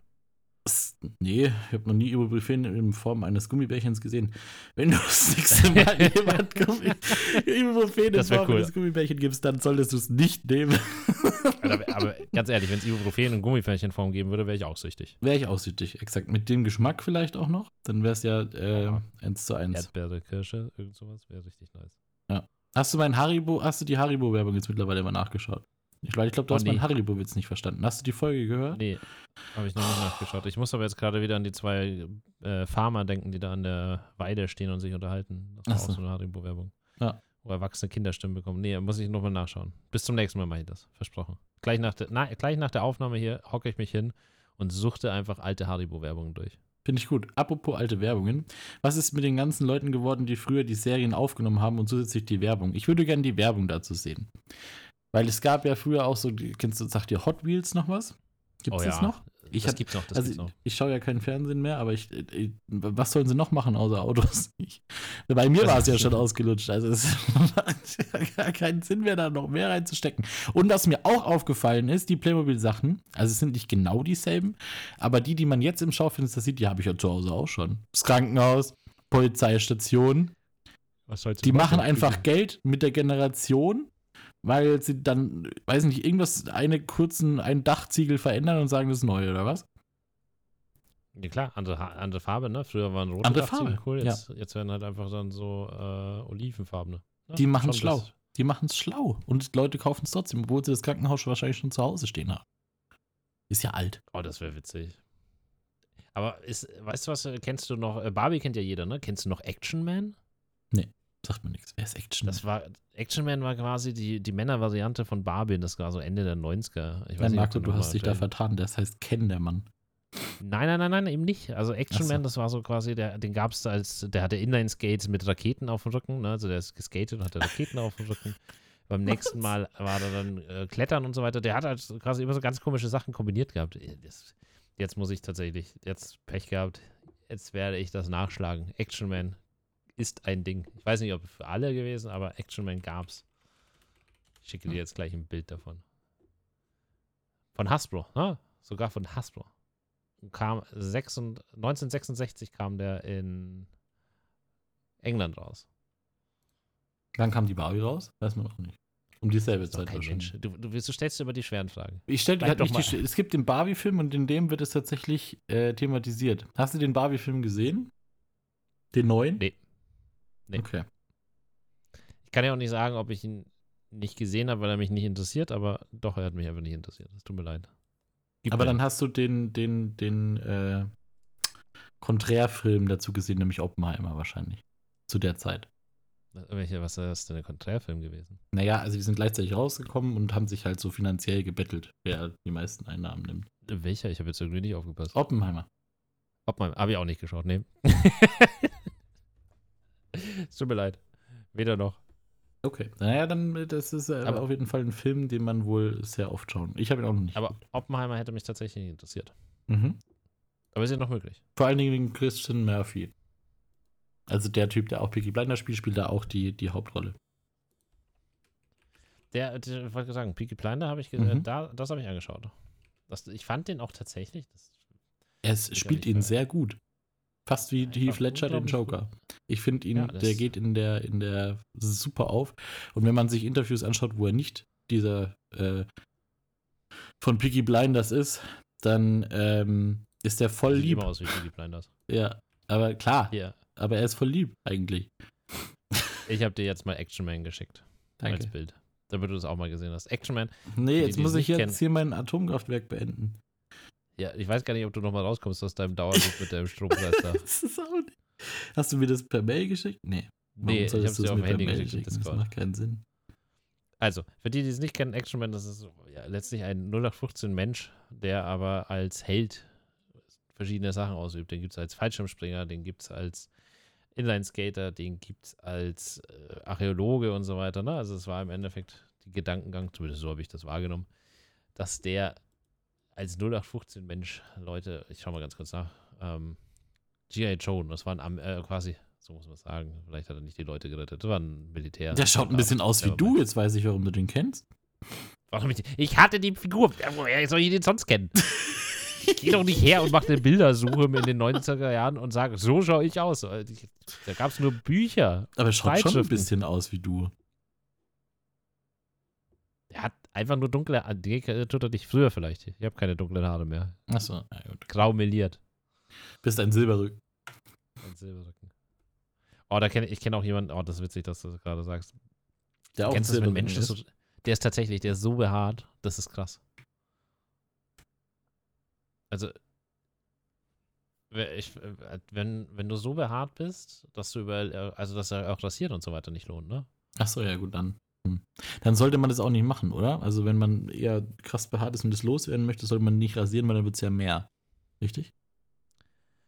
Nee, ich habe noch nie Ibuprofen in Form eines Gummibärchens gesehen. Wenn du das nächste [LAUGHS] Mal jemand Gummi, Ibuprofen in Form cool. eines Gummibärchen gibst, dann solltest du es nicht nehmen. Aber, [LAUGHS] aber ganz ehrlich, wenn es Ibuprofen in Gummifährchenform geben würde, wäre ich auch süchtig. Wäre ich auch süchtig, exakt. Mit dem Geschmack vielleicht auch noch. Dann wäre es ja äh, Ja. 1 zu 1. Erdbeere, Kirsche, irgend sowas wäre richtig nice. Hast du mein Haribo, hast du die Haribo-Werbung jetzt mittlerweile mal nachgeschaut? Ich, weil ich glaube, du Oh, hast nee. meinen Haribo-Witz nicht verstanden. Hast du die Folge gehört? Nee, habe ich noch nicht nachgeschaut. Ich muss aber jetzt gerade wieder an die zwei äh, Farmer denken, die da an der Weide stehen und sich unterhalten. Das war Ach so. auch so eine Haribo-Werbung. Ja. Wo erwachsene Kinderstimmen bekommen. Nee, muss ich nochmal nachschauen. Bis zum nächsten Mal mache ich das. Versprochen. Gleich nach, der, na, gleich nach der Aufnahme hier hocke ich mich hin und suchte einfach alte Haribo-Werbungen durch. Finde ich gut. Apropos alte Werbungen. Was ist mit den ganzen Leuten geworden, die früher die Serien aufgenommen haben und zusätzlich die Werbung? Ich würde gerne die Werbung dazu sehen. Weil es gab ja früher auch so, kennst du, sagt dir Hot Wheels noch was? Gibt es oh das ja, noch? Ich das hab- gibt's noch, das also gibt's noch. ich schaue ja keinen Fernsehen mehr, aber ich, äh, was sollen sie noch machen außer Autos? [LAUGHS] Ich, bei mir war es ja schon ausgelutscht. Also es [LAUGHS] ja gar keinen Sinn mehr, da noch mehr reinzustecken. Und was mir auch aufgefallen ist, die Playmobil-Sachen, also es sind nicht genau dieselben, aber die, die man jetzt im Schaufenster sieht, die habe ich ja zu Hause auch schon. Das Krankenhaus, Polizeistation, Was sollst du die machen? einfach Geld mit der Generation, weil sie dann, weiß nicht, irgendwas, eine kurzen, einen Dachziegel verändern und sagen, das ist neu, oder was? Ja klar, andere, andere Farbe, ne? Früher waren rote Andere Dachziegel Farbe, cool, jetzt, jetzt werden halt einfach dann so äh, olivenfarbene. Ja, Die machen schon schlau. das- Die machen es schlau. Und Leute kaufen es trotzdem, obwohl sie das Krankenhaus wahrscheinlich schon zu Hause stehen haben. Ist ja alt. Oh, das wäre witzig. Aber ist, weißt du was, äh, kennst du noch, äh, Barbie kennt ja jeder, ne? Kennst du noch Action Man? Sagt mir nichts. Wer ist Action? Das war, Action Man war quasi die, die Männervariante von Barbie, das war so Ende der 90er. Ich Nein, nicht, Marco, du hast dich da vertan. Das heißt Ken, der Mann. Nein, nein, nein, nein, eben nicht. Also Action so. Man, das war so quasi, der, den gab es als, der hatte Inline-Skates mit Raketen auf dem Rücken, ne? also der ist geskatet und hatte Raketen auf dem Rücken. Beim nächsten Mal war er dann äh, Klettern und so weiter. Der hat halt quasi immer so ganz komische Sachen kombiniert gehabt. Jetzt, jetzt muss ich tatsächlich, jetzt Pech gehabt, jetzt werde ich das nachschlagen. Action Man ist ein Ding. Ich weiß nicht, ob für alle gewesen, aber Action Man gab's. Ich schicke dir jetzt gleich ein Bild davon. Von Hasbro, ne? Sogar von Hasbro. Kam 6 und- 1966 kam der in England raus. Wann kam die Barbie raus? Weiß man auch nicht. Um dieselbe Zeit wahrscheinlich. Du, du, du stellst dir immer die schweren Fragen. Ich stelle Bleib gerade doch nicht die, mal- Es gibt den Barbie-Film und in dem wird es tatsächlich äh, thematisiert. Hast du den Barbie-Film gesehen? Den neuen? Nee. Nee. Okay. Ich kann ja auch nicht sagen, ob ich ihn nicht gesehen habe, weil er mich nicht interessiert, aber doch, er hat mich einfach nicht interessiert. Es tut mir leid. Gib Aber mir- dann hast du den, den, den äh, Konträrfilm dazu gesehen, nämlich Oppenheimer wahrscheinlich. Zu der Zeit. Welche, was ist denn der Konträrfilm gewesen? Naja, also die sind gleichzeitig rausgekommen und haben sich halt so finanziell gebettelt, wer die meisten Einnahmen nimmt. Welcher? Ich habe jetzt irgendwie nicht aufgepasst. Oppenheimer. Mein, habe ich auch nicht geschaut, nee. [LAUGHS] es tut mir leid. Weder noch. Okay. Naja, dann, äh, das ist äh, Aber- auf jeden Fall ein Film, den man wohl sehr oft schauen. Ich habe ihn auch noch nicht. Aber Oppenheimer hätte mich tatsächlich nicht interessiert. Mhm. Aber ist ja noch möglich. Vor allen Dingen wegen Christian Murphy. Also der Typ, der auch Peaky Blinders spielt, spielt da auch die, die Hauptrolle. Der, der ich wollte sagen, Peaky Blinder habe ich, ge- Mhm. da, das habe ich angeschaut. Das, ich fand den auch tatsächlich. Es Geht spielt ihn sehr gut. Fast wie Heath Ledger den unglaublich Joker. Ich finde ihn, Ja, der geht in der, in der super auf. Und wenn man sich Interviews anschaut, wo er nicht dieser äh, von Peaky Blinders ist, dann ähm, ist er voll sieht lieb. immer aus wie Peaky Blinders. [LAUGHS] Ja, aber klar, Hier, aber er ist voll lieb eigentlich. ich habe dir jetzt mal Action Man geschickt. Als Danke. Bild. Damit du das auch mal gesehen hast. Action Man, Nee, jetzt muss ich jetzt kennen. hier mein Atomkraftwerk beenden. Ja, ich weiß gar nicht, ob du nochmal rauskommst aus deinem Dauerloop mit dem Strompreis da. [LAUGHS] das ist auch nicht. Hast du mir das per Mail geschickt? Nee. Warum Nee, ich sie es auf dem Handy per Mail geschickt. Das macht keinen Sinn. Also, für die, die es nicht kennen, Action Man, das ist ja, letztlich ein 0815 Mensch, der aber als Held verschiedene Sachen ausübt. Den gibt es als Fallschirmspringer, den gibt es als Inline-Skater, den gibt es als äh, Archäologe und so weiter. Ne? Also es war im Endeffekt die Gedankengang, zumindest so habe ich das wahrgenommen, dass der als 0815 Mensch, Leute, ich schau mal ganz kurz nach. Ähm, G.I. Joe, das war ein äh, quasi, so muss man sagen. Vielleicht hat er nicht die Leute gerettet. Das war ein Militär. Der schaut ein bisschen aus wie Ja, du, jetzt weiß ich, warum du den kennst. Warum nicht? Ich hatte die Figur. Woher soll ich den sonst kennen? Ich geh doch nicht her und mache eine Bildersuche in den 90er Jahren und sage, so schaue ich aus. Da gab es nur Bücher. Aber er schaut schon ein bisschen aus wie du. Er hat einfach nur dunkle Haare. Die tut er nicht früher vielleicht. Ich habe keine dunklen Haare mehr. Achso, ja gut. Grau meliert. Bist ein Silberrücken. Ein Silberrücken. Oh, da kenne ich kenne auch jemanden. Oh, das ist witzig, dass du das gerade sagst. Der auch Kennst das, wenn ein Mensch Silberrücken das so, Der ist tatsächlich, der ist so behaart. Das ist krass. Also, ich, äh, wenn, wenn du so behaart bist, dass du überall, äh, also dass er auch rasiert und so weiter nicht lohnt, ne? Achso, ja gut, dann. Hm. Dann sollte man das auch nicht machen, oder? Also wenn man eher krass behaart ist und das loswerden möchte, sollte man nicht rasieren, weil dann wird es ja mehr. Richtig?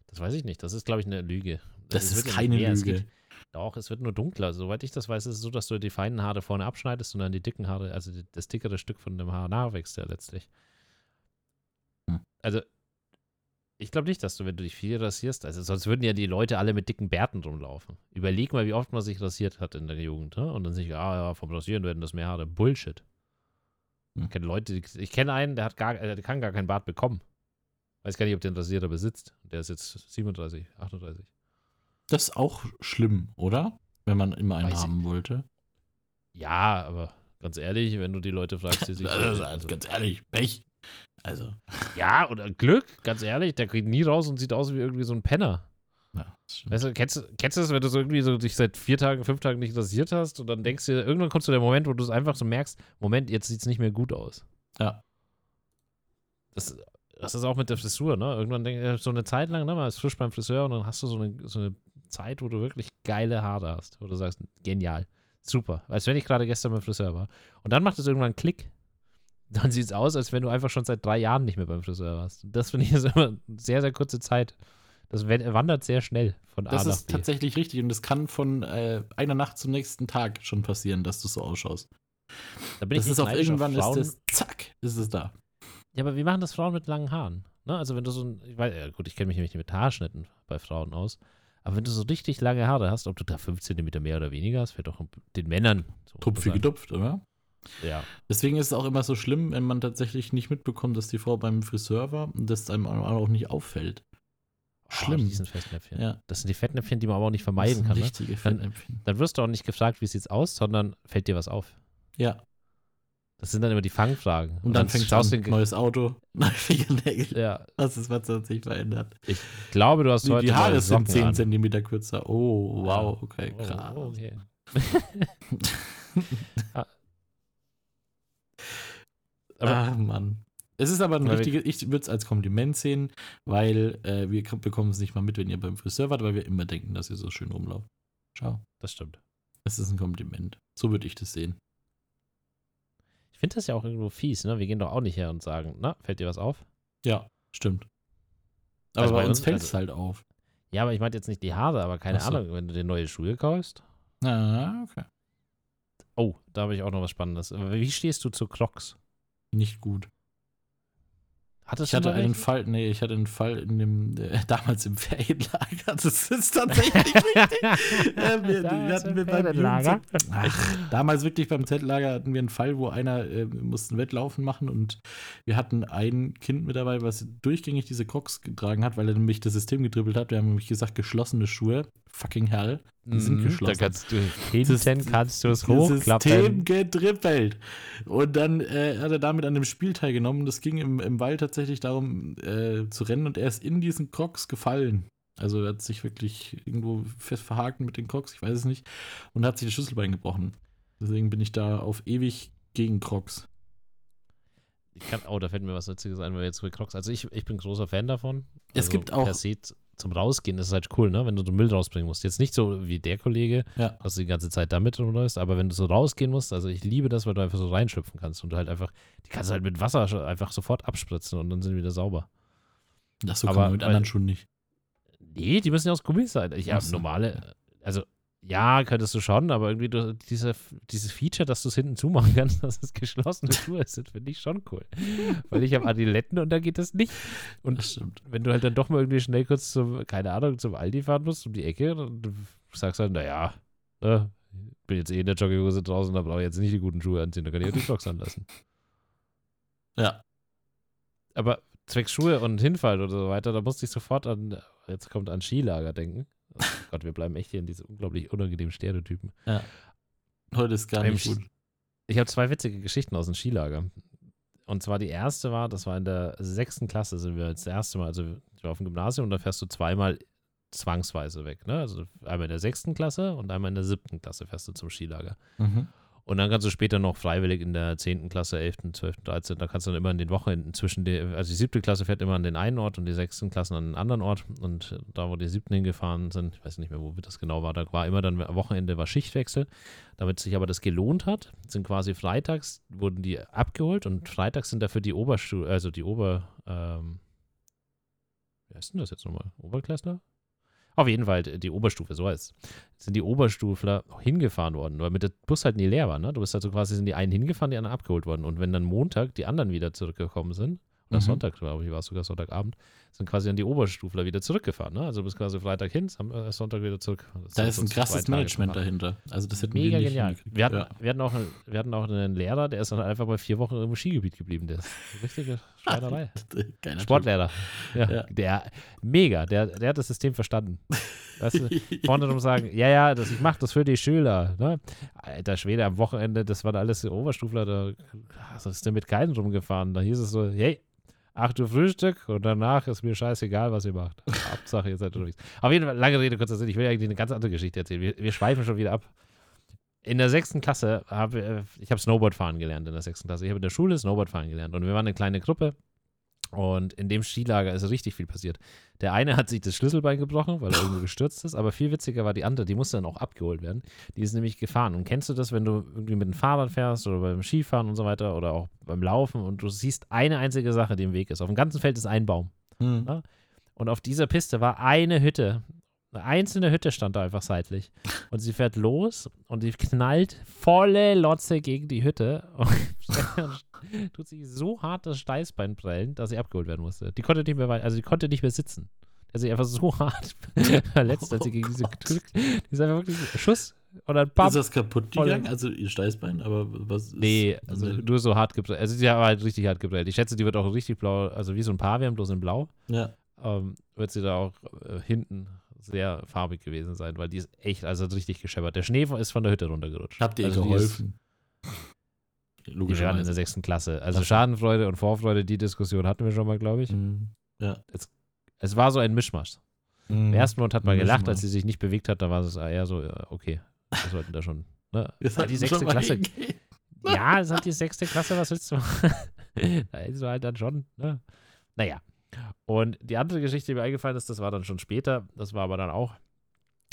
Das weiß ich nicht. Das ist, glaube ich, eine Lüge. Das Es ist keine mehr. Es Lüge. geht- Doch, es wird nur dunkler. Soweit ich das weiß, ist es so, dass du die feinen Haare vorne abschneidest und dann die dicken Haare, also das dickere Stück von dem Haar nachwächst ja letztlich. Hm. Also, ich glaube nicht, dass du, wenn du dich viel rasierst, also sonst würden ja die Leute alle mit dicken Bärten rumlaufen. Überleg mal, wie oft man sich rasiert hat in der Jugend, ne? Und dann sich, ah ja, vom Rasieren werden das mehr Haare. Bullshit. Hm. Ich kenne Leute, ich kenne einen, der hat gar, äh, der kann gar keinen Bart bekommen. Weiß gar nicht, ob der einen Rasierer besitzt. Der ist jetzt 37, 38. Das ist auch schlimm, oder? Wenn man immer einen Weiß ich- haben wollte. Ja, aber ganz ehrlich, wenn du die Leute fragst, die sich. [LAUGHS] Also, ganz ehrlich, Pech. Also, ja, oder Glück, ganz ehrlich, der geht nie raus und sieht aus wie irgendwie so ein Penner. ja. Weißt du, kennst, du- kennst du das, wenn du so irgendwie so dich seit vier Tagen, fünf Tagen nicht rasiert hast und dann denkst du, irgendwann kommt so der Moment, wo du es einfach so merkst, Moment, jetzt sieht es nicht mehr gut aus. Ja. Das, das ist auch mit der Frisur, ne? Irgendwann denk, äh, so eine Zeit lang, ne, man ist frisch beim Friseur und dann hast du so eine, so eine Zeit, wo du wirklich geile Haare hast, wo du sagst, genial, super. Als wenn ich gerade gestern beim Friseur war. Und dann macht es irgendwann einen Klick. Dann sieht es aus, als wenn du einfach schon seit drei Jahren nicht mehr beim Friseur warst. Das finde ich ist [LAUGHS] immer eine sehr, sehr kurze Zeit. Das wandert sehr schnell von A Das nach ist B. tatsächlich richtig und das kann von äh, einer Nacht zum nächsten Tag schon passieren, dass du so ausschaust. Da bin Das ich ist auch auf irgendwann Frauen. ist das, zack, ist es da. Ja, aber wie machen das Frauen mit langen Haaren? Ne? Also wenn du so ein, ich weiß, ja gut, ich kenne mich nämlich mit Haarschnitten bei Frauen aus, aber wenn du so richtig lange Haare hast, ob du da 5 cm mehr oder weniger hast, fällt doch den Männern. So Tupfi gedupft, oder? Ja. Deswegen ist es auch immer so schlimm, wenn man tatsächlich nicht mitbekommt, dass die Frau beim Friseur war und das einem auch nicht auffällt. Schlimm. Oh, die sind Fettnäpfchen. Ja. Das sind die Fettnäpfchen, die man aber auch nicht Das vermeiden kann. Ne? richtige Dann- Fettnäpfchen. Dann wirst du auch nicht gefragt, wie sieht's aus, sondern fällt dir was auf. Ja. Das sind dann immer die Fangfragen. Und dann fängt es schaust an, du, neues Auto, [LAUGHS] neue Fingernägel. Ja, Was ist, was hat sich verändert? ich glaube, du hast Die, heute die Haare sind Socken 10 an. Zentimeter kürzer. Oh, wow, okay, Oh, krass. oh, okay. [LAUGHS] [LAUGHS] Aber ah, Mann. Es ist aber ein richtiges, ich würde es als Kompliment sehen, weil äh, wir bekommen es nicht mal mit, wenn ihr beim Friseur wart, weil wir immer denken, dass ihr so schön rumlauft. Schau, das stimmt. es ist ein Kompliment. So würde ich das sehen. Ich finde das ja auch irgendwo fies, ne? Wir gehen doch auch nicht her und sagen, na, fällt dir was auf? Ja, stimmt. Aber Also bei, bei uns fällt es also- halt auf. Ja, aber ich meinte jetzt nicht die Haare, aber keine Ach so. Ahnung, wenn du dir neue Schuhe kaufst. Ah, okay. Oh, da habe ich auch noch was Spannendes. Wie stehst du zu Crocs? Nicht gut. Hattest Ich hatte einen welche? Fall, nee, ich hatte einen Fall in dem, äh, [LAUGHS] damals im Ferienlager. Das ist tatsächlich richtig. [LAUGHS] Äh, wir, hatten wir beim. Jugendzelt- Ach, damals wirklich beim Zeltlager hatten wir einen Fall, wo einer äh, wir mussten Wettlaufen machen und wir hatten ein Kind mit dabei, was durchgängig diese Crocs getragen hat, weil er nämlich das System getribbelt hat. Wir haben nämlich gesagt, geschlossene Schuhe. Fucking hell. Die sind Mhm, geschlossen. Da kannst du hinten kannst du es System hochklappen. getrippelt. Und dann äh, hat er damit an dem Spiel teilgenommen. Das ging im, im Wald tatsächlich darum, äh, zu rennen und er ist in diesen Crocs gefallen. Also er hat sich wirklich irgendwo fest verhakt mit den Crocs, ich weiß es nicht, und hat sich das Schlüsselbein gebrochen. Deswegen bin ich da auf ewig gegen Crocs. Ich kann, oh, da fällt mir was Witziges ein, weil wir jetzt bei Crocs. Also ich, ich bin großer Fan davon. Es also gibt auch- zum Rausgehen ist es halt cool, ne? Wenn du so Müll rausbringen musst. Jetzt nicht so wie der Kollege, Ja. dass du die ganze Zeit damit rumläufst, aber wenn du so rausgehen musst, also ich liebe das, weil du einfach so reinschöpfen kannst und du halt einfach, die kannst du halt mit Wasser einfach sofort abspritzen und dann sind wieder sauber. Das so Aber kann man mit weil- anderen Schuhen nicht. Nee, die müssen ja aus Gummi sein. Ich habe normale, also Ja, könntest du schon, aber irgendwie du, diese, dieses Feature, dass du es hinten zumachen kannst, [LAUGHS] dass es geschlossene Schuhe sind, finde ich schon cool. Weil ich habe Adiletten und da geht das nicht. Und Das wenn du halt dann doch mal irgendwie schnell kurz zum, keine Ahnung, zum Aldi fahren musst, um die Ecke, du sagst halt, naja, ne, bin jetzt eh in der Jogginghose draußen, da brauche ich jetzt nicht die guten Schuhe anziehen, da kann ich auch die Jocks anlassen. Ja. Aber zwecks Schuhe und Hinfall oder so weiter, da musste ich sofort an, jetzt kommt an Skilager denken. Oh [LAUGHS] Gott, wir bleiben echt hier in diese unglaublich unangenehmen Stereotypen. Heute ist gar nicht gut. Ich habe zwei witzige Geschichten aus dem Skilager. Und zwar die erste war, das war in der sechsten Klasse, sind wir das erste Mal, also ich war auf dem Gymnasium und da fährst du zweimal zwangsweise weg. Ne? Also einmal in der sechsten Klasse und einmal in der siebten Klasse fährst du zum Skilager. Mhm. Und dann kannst du später noch freiwillig in der 10. Klasse, 11., 12., 13., da kannst du dann immer in den Wochenenden zwischen den, also die siebte Klasse fährt immer an den einen Ort und die sechsten Klassen an den anderen Ort. Und da, wo die siebten hingefahren sind, ich weiß nicht mehr, wo das genau war, da war immer dann am Wochenende war Schichtwechsel. Damit sich aber das gelohnt hat, sind quasi freitags, wurden die abgeholt und freitags sind dafür die Oberstufe, also die Ober, ähm, wie heißt denn das jetzt nochmal? Oberklässler? Auf jeden Fall die Oberstufe, so heißt es. Sind die Oberstufler hingefahren worden, weil mit der Bus halt nie leer war. Ne? Du bist also quasi, sind die einen hingefahren, die anderen abgeholt worden. Und wenn dann Montag die anderen wieder zurückgekommen sind, oder Mhm. Sonntag, glaube ich, war es sogar Sonntagabend, sind quasi dann die Oberstufler wieder zurückgefahren. Ne? Also du bist quasi Freitag hin, äh, Sonntag wieder zurück. Das Da ist ein krasses Management gefahren. dahinter. Also das hätten Mega wir nicht genial. Wir hatten, ja. wir, hatten auch, wir hatten auch einen Lehrer, der ist dann einfach mal vier Wochen im Skigebiet geblieben. Der ist eine richtige [LAUGHS] Schreinerei. [LAUGHS] Geiler Sportlehrer. Ja, Ja. Der, mega, der, der hat das System verstanden. Weißt du, [LAUGHS] vorne drum sagen, ja, ja, das, ich mache das für die Schüler. Ne? Alter Schwede, am Wochenende, das waren alles die Oberstufler, da also ist der mit keinen rumgefahren. Da hieß es so, hey, 8 Uhr Frühstück und danach ist mir scheißegal, was ihr macht. [LAUGHS] Hauptsache, ihr seid unterwegs. Auf jeden Fall, lange Rede, kurzer Sinn, ich will eigentlich eine ganz andere Geschichte erzählen. Wir, wir schweifen schon wieder ab. In der sechsten Klasse habe äh, ich habe Snowboard fahren gelernt in der sechsten Klasse. Ich habe in der Schule Snowboard fahren gelernt und wir waren eine kleine Gruppe und in dem Skilager ist richtig viel passiert. Der eine hat sich das Schlüsselbein gebrochen, weil er irgendwo [LAUGHS] gestürzt ist, aber viel witziger war die andere, die musste dann auch abgeholt werden. Die ist nämlich gefahren. Und kennst du das, wenn du irgendwie mit dem Fahrrad fährst oder beim Skifahren und so weiter oder auch beim Laufen und du siehst eine einzige Sache, die im Weg ist. Auf dem ganzen Feld ist ein Baum. Hm. Ja. Und auf dieser Piste war eine Hütte. Eine einzelne Hütte stand da einfach seitlich. Und sie fährt los und die knallt volle Lotze gegen die Hütte. Und [LAUGHS] tut sich so hart das Steißbein prellen, dass sie abgeholt werden musste. Die konnte nicht mehr also die konnte nicht mehr sitzen. Der hat sich einfach so hart [LAUGHS] verletzt, als sie gegen diese gedrückt. Die ist einfach wirklich Schuss oder ein Bam. Ist das kaputt gegangen? Also ihr Steißbein, aber was ist, Nee, also nur so hart geprellt. Also sie war halt richtig hart geprellt. Ich schätze, die wird auch richtig blau, also wie so ein Pavian, bloß in blau. ja. ähm, wird sie da auch äh, hinten sehr farbig gewesen sein, weil die ist echt, also hat richtig gescheppert. Der Schnee ist von der Hütte runtergerutscht. Habt ihr also geholfen? Die waren in der sechsten Klasse. Also. Schadenfreude und Vorfreude, die Diskussion hatten wir schon mal, glaube ich. Mhm. Ja. Es war so ein Mischmasch. Mhm. Im ersten Moment hat man gelacht, Mischmasch. als sie sich nicht bewegt hat, da war es eher so, ja, okay, wir sollten da schon. Ne? [LAUGHS] Wir Aber die sechste Klasse. Ja, es hat die sechste Klasse, was willst du machen? [LAUGHS] da ist halt dann schon, ne? Naja. Und die andere Geschichte, die mir eingefallen ist, das war dann schon später, das war aber dann auch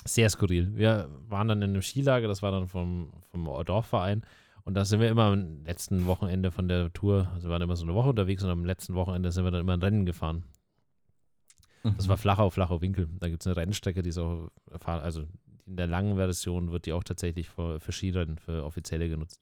sehr skurril. Wir waren dann in einem Skilager, das war dann vom, vom Dorfverein und da sind wir immer am letzten Wochenende von der Tour, also wir waren immer so eine Woche unterwegs und am letzten Wochenende sind wir dann immer ein Rennen gefahren. Das war Flachau, Flachau Winkel. Da gibt es eine Rennstrecke, die ist auch, also in der langen Version wird die auch tatsächlich für, für Skirennen, für offizielle genutzt.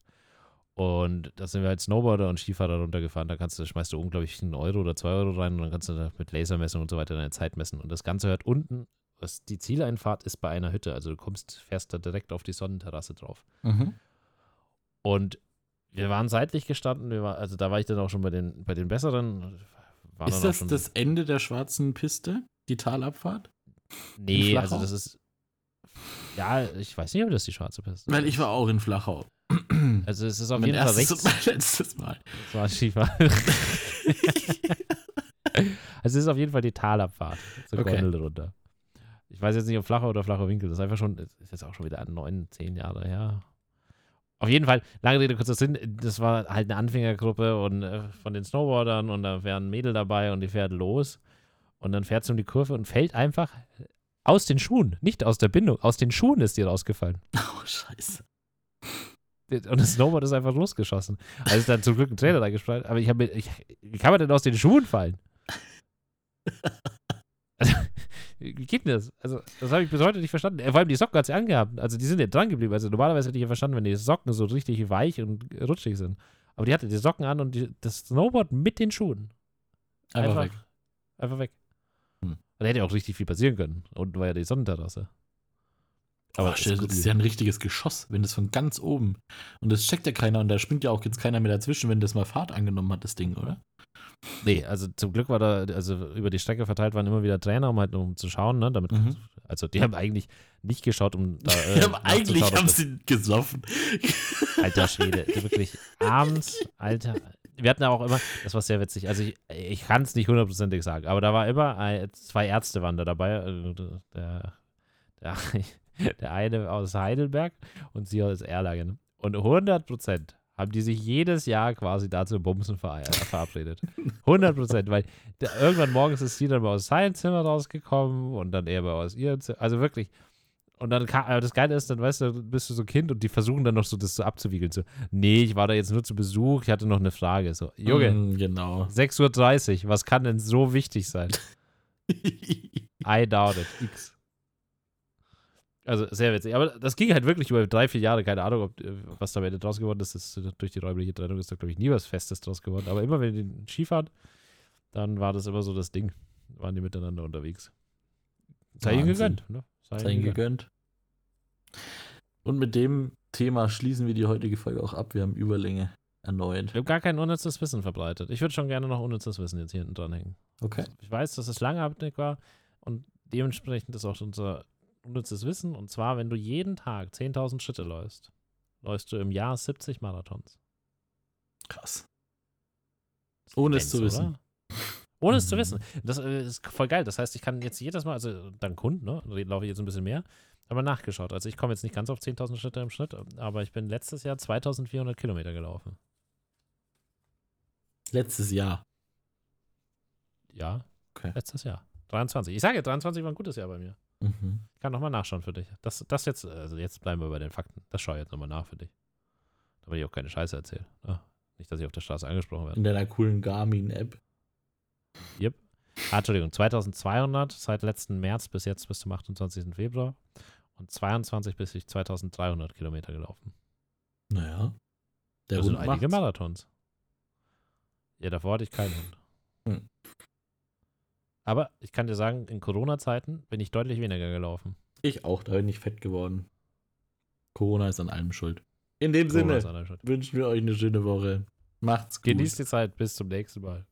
Und da sind wir als Snowboarder und Skifahrer runtergefahren. Da kannst du, schmeißt du unglaublich einen Euro oder zwei Euro rein und dann kannst du mit Lasermessung und so weiter deine Zeit messen. Und das Ganze hört unten, was die Zieleinfahrt ist bei einer Hütte. Also du kommst, fährst da direkt auf die Sonnenterrasse drauf. Mhm. Und wir waren seitlich gestanden, war, also da war ich dann auch schon bei den, bei den besseren. Ist das das Ende der schwarzen Piste? Die Talabfahrt? Nee, also das ist. Ja, ich weiß nicht, ob das die schwarze Piste Weil ich war auch in Flachau. Also es ist auf mein jeden Fall rechts. und mein letztes Mal. Das war Skifahren. [LAUGHS] also es ist auf jeden Fall die Talabfahrt zur Okay. Gondel runter. Ich weiß jetzt nicht, ob flacher oder flacher Winkel. Das ist einfach schon, ist jetzt auch schon wieder neun, zehn Jahre her. Auf jeden Fall, lange Rede, kurzer Sinn, das war halt eine Anfängergruppe und äh, von den Snowboardern und da wären Mädel dabei und die fährt los und dann fährt sie um die Kurve und fällt einfach aus den Schuhen, nicht aus der Bindung, aus den Schuhen ist die rausgefallen. Oh, scheiße. Und das Snowboard ist einfach losgeschossen. Also ist dann zum Glück ein Trainer da gespreit. Aber ich habe ich, wie kann man denn aus den Schuhen fallen? Also, Wie geht denn das? Also, das habe ich bis heute nicht verstanden. Äh, Vor allem die Socken hat sie angehabt. Also, die sind ja dran geblieben. Also, normalerweise hätte ich ja verstanden, wenn die Socken so richtig weich und rutschig sind. Aber die hatte die Socken an und die, das Snowboard mit den Schuhen. Einfach, weg. Einfach weg. Hm. Da hätte ja auch richtig viel passieren können. Unten war ja die Sonnenterrasse. Aber das das, ist ja ein richtiges Geschoss, wenn das von ganz oben. Und das checkt ja keiner und da springt ja auch jetzt keiner mehr dazwischen, wenn das mal Fahrt angenommen hat, das Ding, oder? Nee, also zum Glück war da, also über die Strecke verteilt waren immer wieder Trainer, um halt um zu schauen, ne? Damit, Mhm. Also die haben eigentlich nicht geschaut, um da. Äh, Die haben eigentlich haben sie gesoffen. Alter Schwede, [LAUGHS] wirklich abends, Alter. Wir hatten ja auch immer, das war sehr witzig, also ich, ich kann es nicht hundertprozentig sagen, aber da war immer, zwei Ärzte waren da dabei, äh, der, der, [LAUGHS] der eine aus Heidelberg und sie aus Erlangen. Und 100 Prozent haben die sich jedes Jahr quasi dazu Bumsen ver äh, verabredet. [LAUGHS] 100 Prozent, weil da, irgendwann morgens ist sie dann mal aus seinem Zimmer rausgekommen und dann er mal aus ihrem Zimmer, also wirklich. Und dann kam, aber das Geile ist, dann weißt du, bist du so Kind und die versuchen dann noch so das so abzuwiegeln. So, nee, ich war da jetzt nur zu Besuch, ich hatte noch eine Frage. So, Junge, Mm, genau. 6.30 Uhr, was kann denn so wichtig sein? [LAUGHS] I doubt it. X. Also sehr witzig. Aber das ging halt wirklich über drei, vier Jahre. Keine Ahnung, ob, äh, was da am Ende draus geworden ist. Ist durch die räumliche Trennung ist da, glaube ich, nie was Festes draus geworden. Aber immer, wenn die Skifahren, dann war das immer so das Ding. Waren die miteinander unterwegs. Sei ihnen gegönnt. Ne? Sei ihnen gegönnt. Und mit dem Thema schließen wir die heutige Folge auch ab. Wir haben Überlänge erneut. Wir haben gar kein unnützes Wissen verbreitet. Ich würde schon gerne noch unnützes Wissen jetzt hier hinten dranhängen. Okay. Ich weiß, dass es langatmig war und dementsprechend ist auch unser unnützes Wissen. Und zwar, wenn du jeden Tag 10.000 Schritte läufst, läufst du im Jahr 70 Marathons. Krass. Ohne es zu wissen. oder? Ohne es zu Mhm. wissen. Das äh, ist voll geil. Das heißt, ich kann jetzt jedes Mal, also dank Hund, ne, laufe ich jetzt ein bisschen mehr, aber nachgeschaut. Also ich komme jetzt nicht ganz auf 10.000 Schritte im Schnitt, aber ich bin letztes Jahr 2.400 Kilometer gelaufen. Letztes Jahr. Ja, Okay. letztes Jahr. 23. Ich sage, 23 war ein gutes Jahr bei mir. Mhm. Ich kann nochmal nachschauen für dich. Das, das jetzt, also jetzt bleiben wir bei den Fakten. Das schaue ich jetzt nochmal nach für dich. Damit ich auch keine Scheiße erzähle. Ah, nicht, dass ich auf der Straße angesprochen werde. In deiner coolen Garmin-App. Yep. Ah, Entschuldigung, 2200 seit letzten März bis jetzt bis zum 28. Februar und 22 bis ich 2300 Kilometer gelaufen. Naja. Der das sind Hund einige macht's. Marathons. Ja, davor hatte ich keinen Hund. Hm. Aber ich kann dir sagen, in Corona-Zeiten bin ich deutlich weniger gelaufen. Ich auch, da bin ich fett geworden. Corona ist an allem schuld. In dem Corona Sinne wünschen wir euch eine schöne Woche. Macht's gut. Genießt die Zeit. Bis zum nächsten Mal.